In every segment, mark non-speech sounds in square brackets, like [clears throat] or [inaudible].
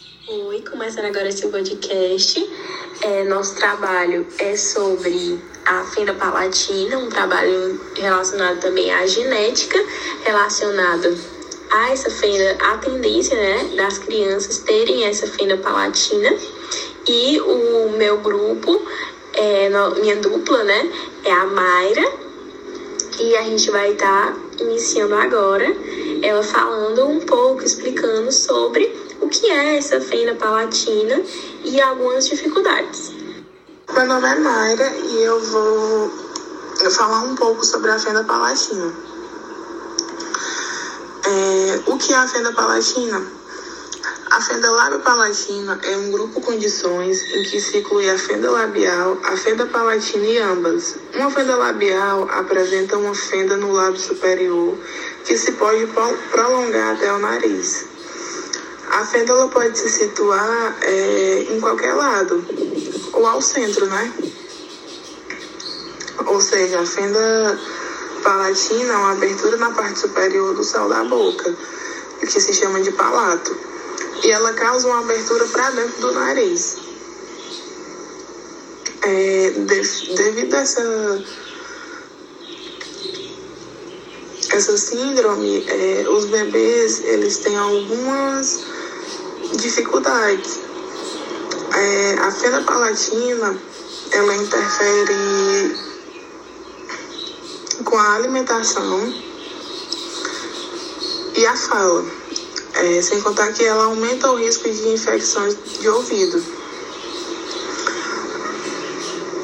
Oi, começando agora esse podcast. É, nosso trabalho é sobre a fenda palatina, um trabalho relacionado também à genética, relacionado a essa fenda, a tendência né, das crianças terem essa fenda palatina. E o meu grupo, é, minha dupla, né, é a Mayra. E a gente vai estar tá iniciando agora, ela falando um pouco, explicando sobre o que é essa fenda palatina e algumas dificuldades. Meu nome é Mayra e eu vou falar um pouco sobre a fenda palatina. É, o que é a fenda palatina? A fenda lábio-palatina é um grupo de condições em que se inclui a fenda labial, a fenda palatina e ambas. Uma fenda labial apresenta uma fenda no lábio superior que se pode prolongar até o nariz. A fenda pode se situar é, em qualquer lado, ou ao centro, né? Ou seja, a fenda palatina é uma abertura na parte superior do céu da boca, que se chama de palato. E ela causa uma abertura para dentro do nariz. É, de, devido a essa, essa síndrome, é, os bebês eles têm algumas dificuldades. É, a fenda palatina ela interfere com a alimentação e a fala, é, sem contar que ela aumenta o risco de infecções de ouvido.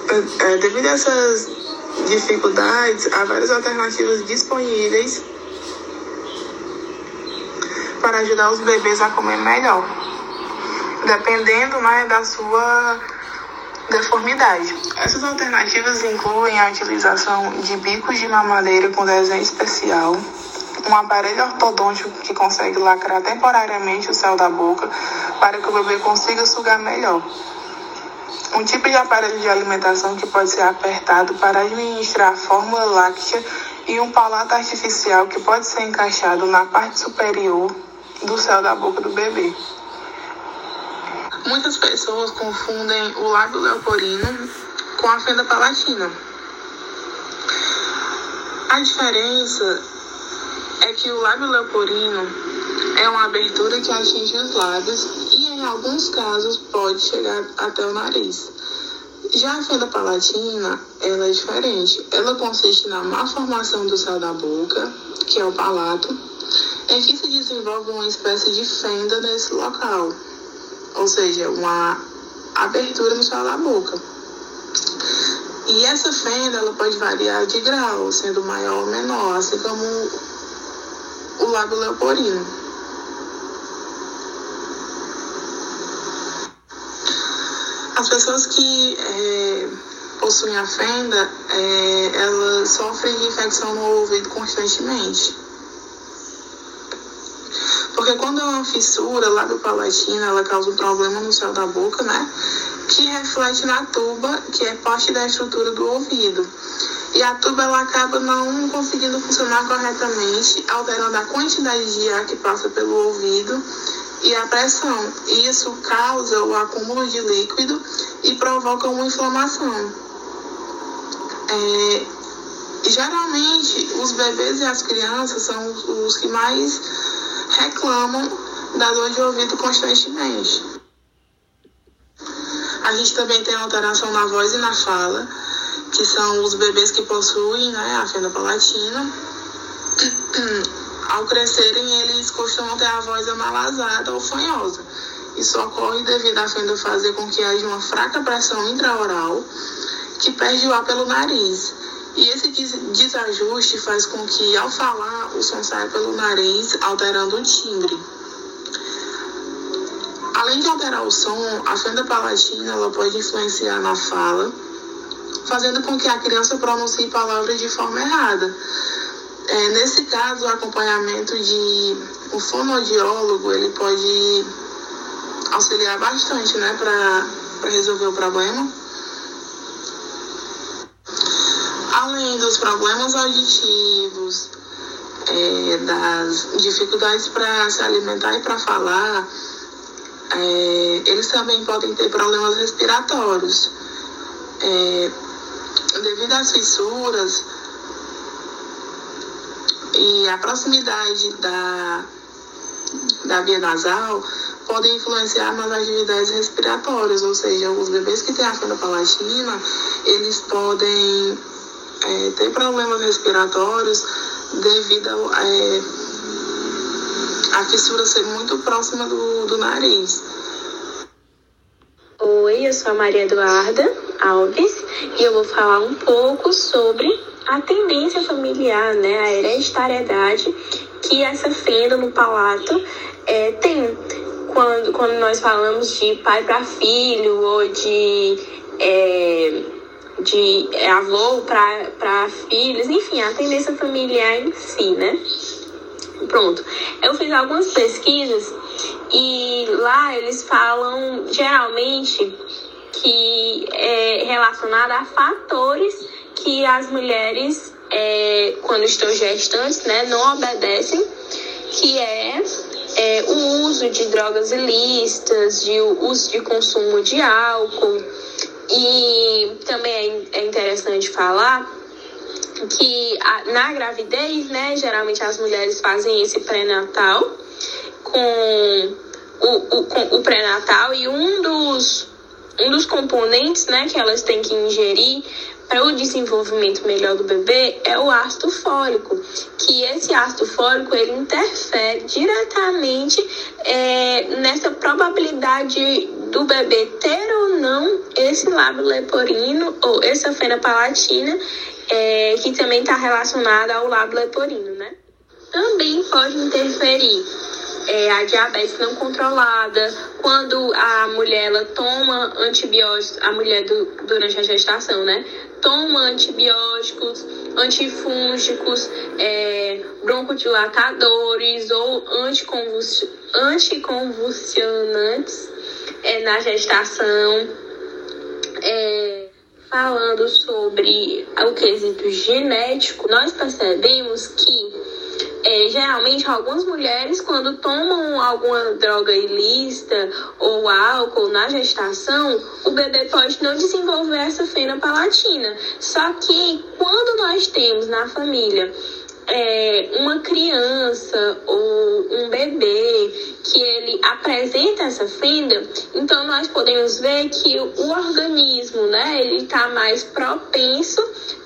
É, é devido a essas dificuldades, há várias alternativas disponíveis para ajudar os bebês a comer melhor, dependendo né, da sua deformidade. Essas alternativas incluem a utilização de bicos de mamadeira com desenho especial, um aparelho ortodôntico que consegue lacrar temporariamente o céu da boca para que o bebê consiga sugar melhor. Um tipo de aparelho de alimentação que pode ser apertado para administrar a fórmula láctea e um palato artificial que pode ser encaixado na parte superior do céu da boca do bebê. Muitas pessoas confundem o lábio leoporino com a fenda palatina. A diferença é que o lábio leoporino é uma abertura que atinge os lábios e, em alguns casos, pode chegar até o nariz. Já a fenda palatina, ela é diferente. Ela consiste na malformação do céu da boca, que é o palato, em que se desenvolve uma espécie de fenda nesse local ou seja, uma abertura no céu da boca. E essa fenda ela pode variar de grau, sendo maior ou menor, assim como o lábio leoporino. As pessoas que é, possuem a fenda, é, elas sofrem de infecção no ouvido constantemente. Porque quando é uma fissura lá do palatina, ela causa um problema no céu da boca, né? Que reflete na tuba, que é parte da estrutura do ouvido. E a tuba ela acaba não conseguindo funcionar corretamente, alterando a quantidade de ar que passa pelo ouvido e a pressão. Isso causa o acúmulo de líquido e provoca uma inflamação. É, geralmente, os bebês e as crianças são os que mais reclamam da dor de ouvido constantemente. A gente também tem alteração na voz e na fala, que são os bebês que possuem né, a fenda palatina. [clears throat] Ao crescerem, eles costumam ter a voz amalazada ou fanhosa. Isso ocorre devido à fenda fazer com que haja uma fraca pressão intraoral que perde o ar pelo nariz e esse desajuste faz com que, ao falar, o som saia pelo nariz, alterando o timbre. Além de alterar o som, a fenda palatina ela pode influenciar na fala, fazendo com que a criança pronuncie palavras de forma errada. É, nesse caso, o acompanhamento de um fonoaudiólogo ele pode auxiliar bastante né, para resolver o problema. além dos problemas auditivos, é, das dificuldades para se alimentar e para falar, é, eles também podem ter problemas respiratórios. É, devido às fissuras e a proximidade da, da via nasal, podem influenciar nas atividades respiratórias, ou seja, os bebês que têm a fenda palatina, eles podem é, ter problemas respiratórios devido a, é, a fissura ser muito próxima do, do nariz. Oi, eu sou a Maria Eduarda Alves e eu vou falar um pouco sobre a tendência familiar, né, a hereditariedade que essa fenda no palato é, tem quando, quando nós falamos de pai para filho ou de, é, de avô para filhos, enfim, a tendência familiar em si, né? Pronto. Eu fiz algumas pesquisas e lá eles falam geralmente que é relacionado a fatores que as mulheres, é, quando estão gestantes, né, não obedecem, que é é, o uso de drogas ilícitas, de o uso de consumo de álcool. E também é, é interessante falar que a, na gravidez, né, geralmente as mulheres fazem esse pré-natal com o, o, o pré-natal e um dos, um dos componentes né, que elas têm que ingerir para o desenvolvimento melhor do bebê é o ácido fólico, que esse ácido fólico ele interfere diretamente é, nessa probabilidade do bebê ter ou não esse lábio leporino ou essa fena palatina, é, que também está relacionada ao lábio leporino, né? Também pode interferir é, a diabetes não controlada, quando a mulher ela toma antibióticos, a mulher do, durante a gestação, né? toma antibióticos, antifúngicos, é, broncodilatadores ou anticonvulsionantes é, na gestação. É, falando sobre o quesito genético, nós percebemos que é, geralmente algumas mulheres quando tomam alguma droga ilícita ou álcool na gestação, o bebê pode não desenvolver essa fena palatina. Só que quando nós temos na família é, uma criança ou um bebê que ele apresenta essa fenda, então nós podemos ver que o organismo, né, ele está mais propenso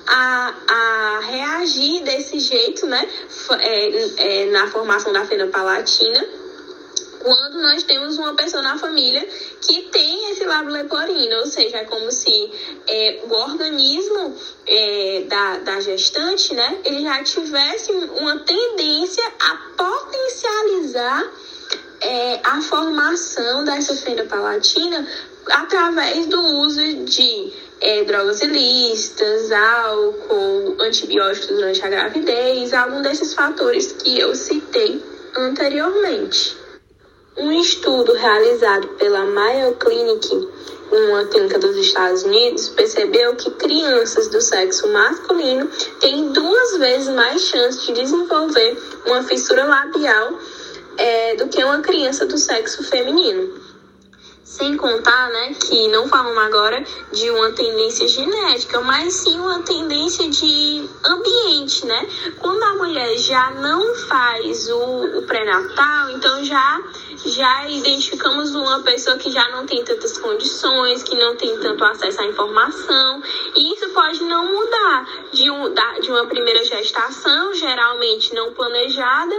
a, a reagir desse jeito, né, é, é, na formação da fenda palatina, quando nós temos uma pessoa na família que tem esse lábio leporino, ou seja, é como se é, o organismo é, da, da gestante, né, ele já tivesse uma tendência a potencializar é, a formação dessa fenda palatina através do uso de é, drogas ilícitas, álcool, antibióticos durante a gravidez, algum desses fatores que eu citei anteriormente. Um estudo realizado pela Mayo Clinic, uma clínica dos Estados Unidos, percebeu que crianças do sexo masculino têm duas vezes mais chance de desenvolver uma fissura labial é, do que uma criança do sexo feminino. Sem contar, né, que não falamos agora de uma tendência genética, mas sim uma tendência de ambiente, né? Quando a mulher já não faz o, o pré-natal, então já já identificamos uma pessoa que já não tem tantas condições, que não tem tanto acesso à informação, e isso pode não mudar de, um, de uma primeira gestação, geralmente não planejada,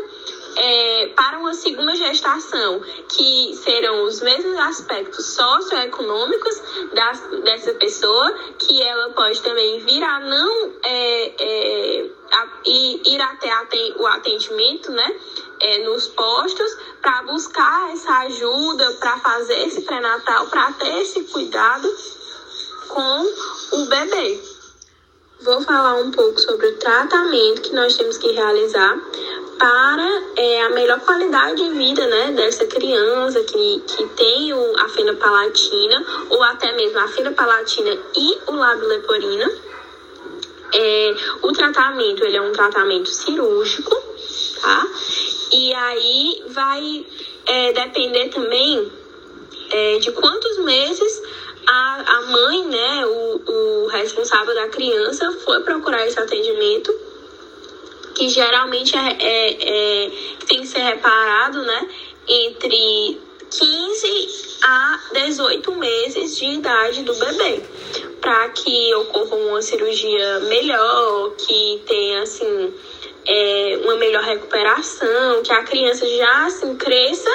é, para uma segunda gestação, que serão os mesmos aspectos socioeconômicos das, dessa pessoa, que ela pode também vir a não é, é, a, ir até o atendimento, né? É, nos postos para buscar essa ajuda, para fazer esse pré-natal, para ter esse cuidado com o bebê. Vou falar um pouco sobre o tratamento que nós temos que realizar para é, a melhor qualidade de vida né, dessa criança que, que tem o, a fenda palatina, ou até mesmo a fenda palatina e o lábio leporino. É, o tratamento ele é um tratamento cirúrgico, tá? E aí vai é, depender também é, de quantos meses a, a mãe, né, o, o responsável da criança, foi procurar esse atendimento, que geralmente é, é, é tem que ser reparado, né, entre 15 a 18 meses de idade do bebê, para que ocorra uma cirurgia melhor, que tenha assim é, uma melhor recuperação, que a criança já assim cresça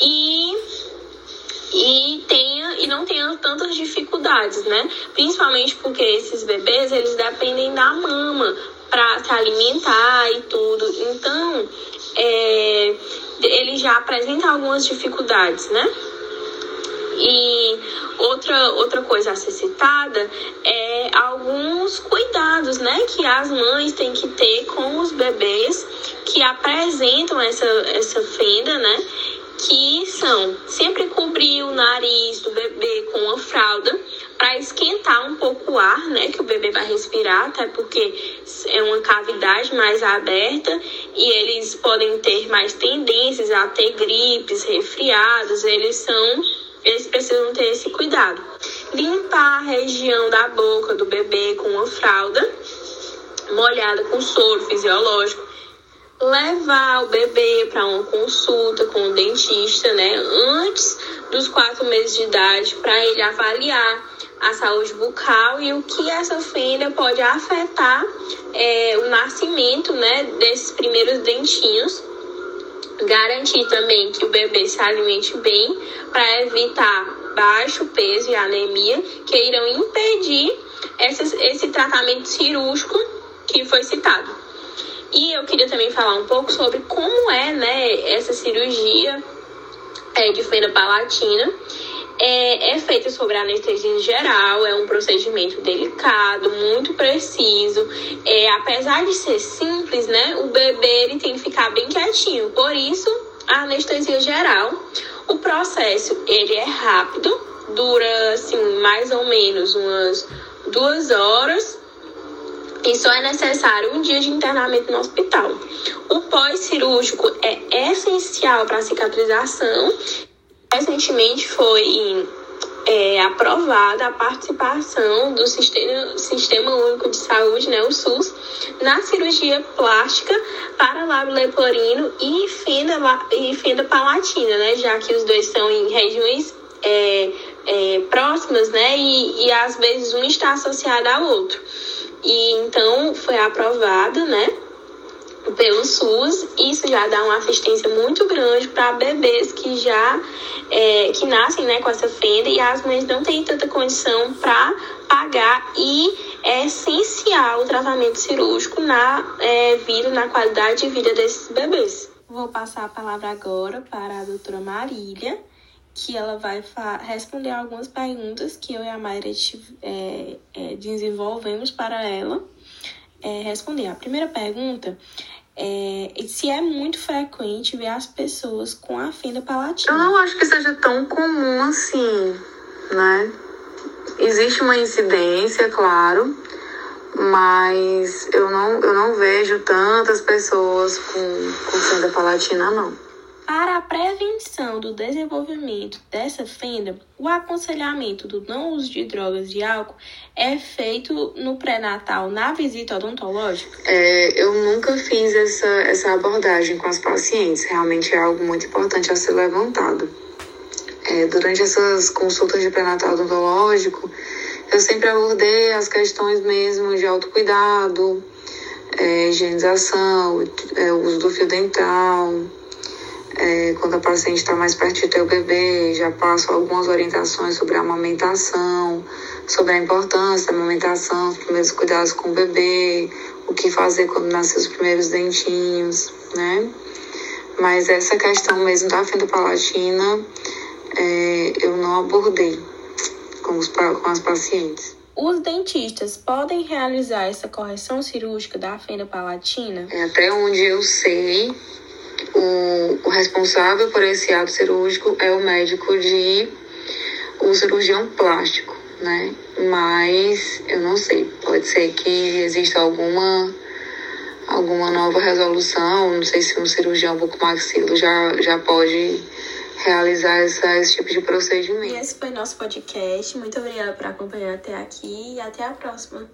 e e tenha e não tenha tantas dificuldades, né? Principalmente porque esses bebês eles dependem da mama para se alimentar e tudo. Então, é, ele já apresenta algumas dificuldades, né? E outra, outra coisa a ser citada é alguns cuidados, né, que as mães têm que ter com os bebês que apresentam essa, essa fenda, né? Que são sempre cobrir o nariz do bebê com uma fralda para esquentar um pouco o ar, né, que o bebê vai respirar, até porque é uma cavidade mais aberta e eles podem ter mais tendências a ter gripes, resfriados, eles são eles precisam ter esse cuidado. Limpar a região da boca do bebê com uma fralda molhada com soro fisiológico. Levar o bebê para uma consulta com o dentista, né, antes dos quatro meses de idade, para ele avaliar a saúde bucal e o que essa fenda pode afetar é, o nascimento, né, desses primeiros dentinhos Garantir também que o bebê se alimente bem para evitar baixo peso e anemia que irão impedir esse, esse tratamento cirúrgico que foi citado. E eu queria também falar um pouco sobre como é né, essa cirurgia é, de fenda palatina é, é feita sobre anestesia geral, é um procedimento delicado, muito preciso. É, apesar de ser simples, né, o bebê ele tem que ficar bem quietinho. Por isso, a anestesia geral. O processo ele é rápido, dura assim mais ou menos umas duas horas e só é necessário um dia de internamento no hospital. O pós-cirúrgico é essencial para a cicatrização recentemente foi é, aprovada a participação do Sistema, Sistema Único de Saúde, né, o SUS, na cirurgia plástica para lábio leporino e fenda, e fenda palatina, né, já que os dois são em regiões é, é, próximas, né, e, e às vezes um está associado ao outro. E então foi aprovado, né, pelo SUS, isso já dá uma assistência muito grande para bebês que já é, que nascem né, com essa fenda. E as mães não têm tanta condição para pagar. E é essencial o tratamento cirúrgico na é, vida, na qualidade de vida desses bebês. Vou passar a palavra agora para a doutora Marília, que ela vai responder algumas perguntas que eu e a Mayra é, é, desenvolvemos para ela é, responder. A primeira pergunta é se é muito frequente ver as pessoas com a fenda palatina. Eu não acho que seja tão comum assim, né? Existe uma incidência, claro, mas eu não, eu não vejo tantas pessoas com, com fenda palatina, não. Para a prevenção do desenvolvimento dessa fenda, o aconselhamento do não uso de drogas e álcool é feito no pré-natal na visita odontológica? É, eu nunca fiz essa, essa abordagem com as pacientes. Realmente é algo muito importante a ser levantado. É, durante essas consultas de pré-natal odontológico, eu sempre abordei as questões mesmo de autocuidado, é, higienização, é, uso do fio dental é, quando a paciente está mais perto de ter o bebê, já passo algumas orientações sobre a amamentação, sobre a importância da amamentação, os primeiros cuidados com o bebê, o que fazer quando nascer os primeiros dentinhos, né? Mas essa questão mesmo da fenda palatina, é, eu não abordei com, os, com as pacientes. Os dentistas podem realizar essa correção cirúrgica da fenda palatina? É, até onde eu sei, o, o responsável por esse ato cirúrgico é o médico de o cirurgião plástico, né? Mas eu não sei, pode ser que exista alguma alguma nova resolução, não sei se um cirurgião bucomaxilo já já pode realizar essa, esse tipo de procedimento. E esse foi nosso podcast. Muito obrigada por acompanhar até aqui e até a próxima.